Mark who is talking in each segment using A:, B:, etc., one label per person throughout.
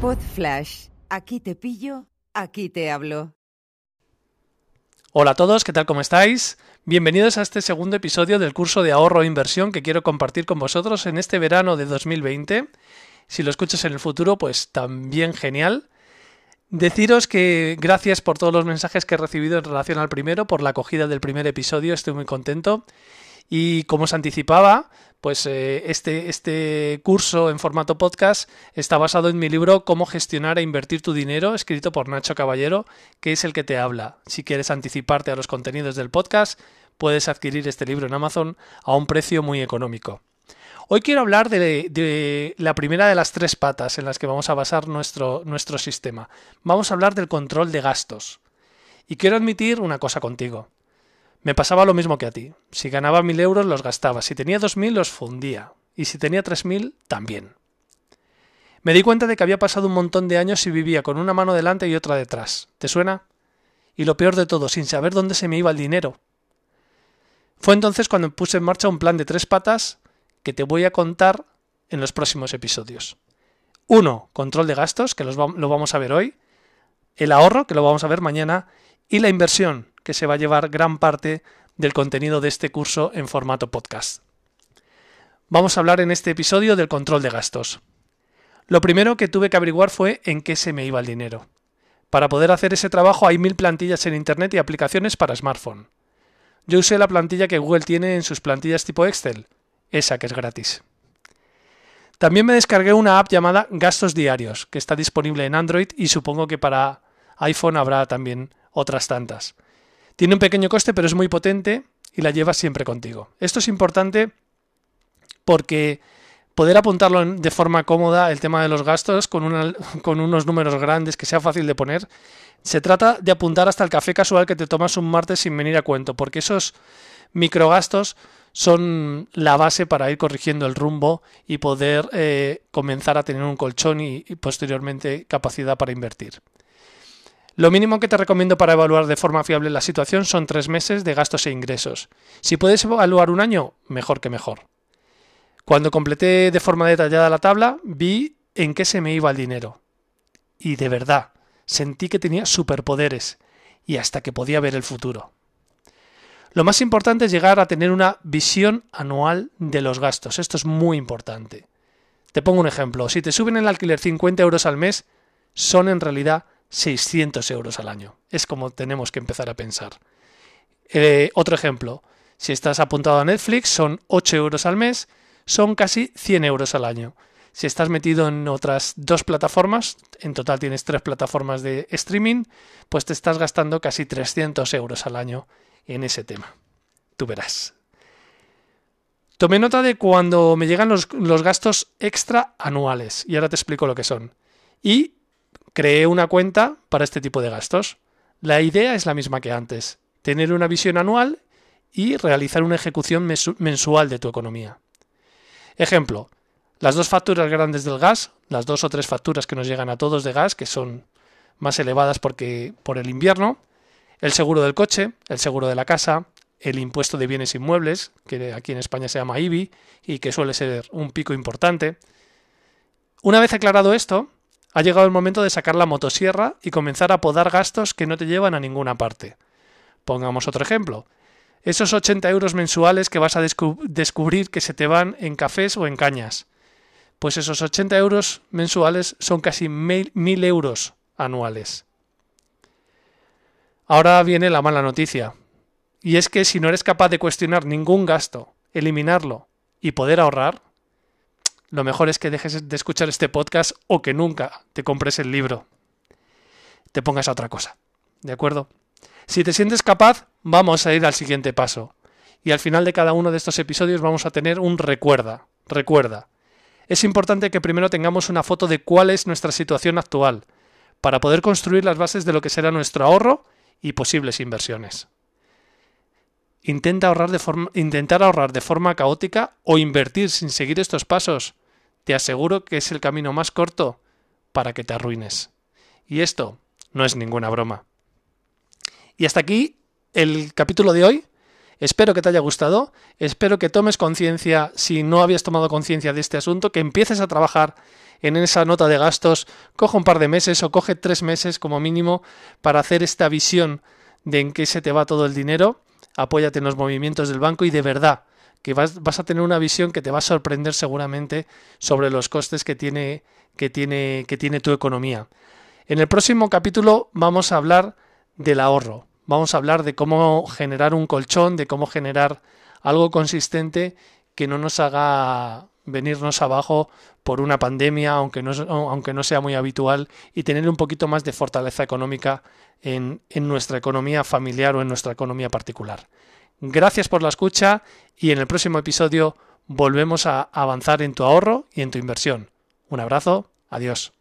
A: Pod Flash. Aquí te pillo, aquí te hablo.
B: Hola a todos, ¿qué tal? ¿Cómo estáis? Bienvenidos a este segundo episodio del curso de ahorro e inversión que quiero compartir con vosotros en este verano de 2020. Si lo escuchas en el futuro, pues también genial. Deciros que gracias por todos los mensajes que he recibido en relación al primero, por la acogida del primer episodio, estoy muy contento. Y como os anticipaba, pues eh, este, este curso en formato podcast está basado en mi libro Cómo gestionar e invertir tu dinero, escrito por Nacho Caballero, que es el que te habla. Si quieres anticiparte a los contenidos del podcast, puedes adquirir este libro en Amazon a un precio muy económico. Hoy quiero hablar de, de, la primera de las tres patas en las que vamos a basar nuestro, nuestro sistema. Vamos a hablar del control de gastos. Y quiero admitir una cosa contigo. Me pasaba lo mismo que a ti. Si ganaba mil euros los gastaba, si tenía dos mil los fundía, y si tenía tres mil también. Me di cuenta de que había pasado un montón de años y vivía con una mano delante y otra detrás. ¿Te suena? Y lo peor de todo, sin saber dónde se me iba el dinero. Fue entonces cuando puse en marcha un plan de tres patas que te voy a contar en los próximos episodios. Uno, control de gastos, que lo vamos a ver hoy. El ahorro, que lo vamos a ver mañana. Y la inversión, que se va a llevar gran parte del contenido de este curso en formato podcast. Vamos a hablar en este episodio del control de gastos. Lo primero que tuve que averiguar fue en qué se me iba el dinero. Para poder hacer ese trabajo hay mil plantillas en Internet y aplicaciones para smartphone. Yo usé la plantilla que Google tiene en sus plantillas tipo Excel, esa que es gratis. También me descargué una app llamada Gastos Diarios, que está disponible en Android y supongo que para iPhone habrá también otras tantas. Tiene un pequeño coste, pero es muy potente y la llevas siempre contigo. Esto es importante porque poder apuntarlo de forma cómoda, el tema de los gastos, con, unos números grandes, que sea fácil de poner, se trata de apuntar hasta el café casual que te tomas un martes sin venir a cuento, porque esos microgastos son la base para ir corrigiendo el rumbo y poder eh, comenzar a tener un colchón y posteriormente capacidad para invertir. Lo mínimo que te recomiendo para evaluar de forma fiable la situación son tres meses de gastos e ingresos. Si puedes evaluar un año, mejor que mejor. Cuando completé de forma detallada la tabla, vi en qué se me iba el dinero. Y de verdad, sentí que tenía superpoderes y hasta que podía ver el futuro. Lo más importante es llegar a tener una visión anual de los gastos. Esto es muy importante. Te pongo un ejemplo. Si te suben el alquiler 50 euros al mes, son en realidad 600 euros al año. Es como tenemos que empezar a pensar. Eh, otro ejemplo, si estás apuntado a Netflix son 8 euros al mes, son casi 100 euros al año. Si estás metido en otras dos plataformas, en total tienes tres plataformas de streaming, pues te estás gastando casi 300 euros al año en ese tema. Tú verás. Tomé nota de cuando me llegan los, los gastos extra anuales, y ahora te explico lo que son. Y creé una cuenta para este tipo de gastos. La idea es la misma que antes, tener una visión anual y realizar una ejecución mensual de tu economía. Ejemplo, las dos facturas grandes del gas, las dos o tres facturas que nos llegan a todos de gas, que son más elevadas porque por el invierno, el seguro del coche, el seguro de la casa, el impuesto de bienes inmuebles, que aquí en España se llama IBI y que suele ser un pico importante. Una vez aclarado esto, ha llegado el momento de sacar la motosierra y comenzar a podar gastos que no te llevan a ninguna parte. Pongamos otro ejemplo. Esos 80 euros mensuales que vas a descubrir que se te van en cafés o en cañas. Pues esos 80 euros mensuales son casi 1000 euros anuales. Ahora viene la mala noticia. Y es que si no eres capaz de cuestionar ningún gasto, eliminarlo y poder ahorrar, lo mejor es que dejes de escuchar este podcast o que nunca te compres el libro. Te pongas a otra cosa. ¿De acuerdo? Si te sientes capaz, vamos a ir al siguiente paso. Y al final de cada uno de estos episodios vamos a tener un recuerda. Recuerda. Es importante que primero tengamos una foto de cuál es nuestra situación actual, para poder construir las bases de lo que será nuestro ahorro y posibles inversiones. Intenta ahorrar de forma, intentar ahorrar de forma caótica o invertir sin seguir estos pasos te aseguro que es el camino más corto para que te arruines. Y esto no es ninguna broma. Y hasta aquí el capítulo de hoy. Espero que te haya gustado, espero que tomes conciencia, si no habías tomado conciencia de este asunto, que empieces a trabajar en esa nota de gastos, coge un par de meses o coge tres meses como mínimo para hacer esta visión de en qué se te va todo el dinero, apóyate en los movimientos del banco y de verdad que vas, vas a tener una visión que te va a sorprender seguramente sobre los costes que tiene, que tiene, que tiene tu economía. En el próximo capítulo vamos a hablar del ahorro, vamos a hablar de cómo generar un colchón, de cómo generar algo consistente que no nos haga venirnos abajo por una pandemia, aunque no, aunque no sea muy habitual, y tener un poquito más de fortaleza económica en, en nuestra economía familiar o en nuestra economía particular. Gracias por la escucha y en el próximo episodio volvemos a avanzar en tu ahorro y en tu inversión. Un abrazo, adiós.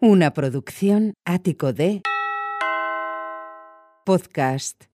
A: Una producción ático de podcast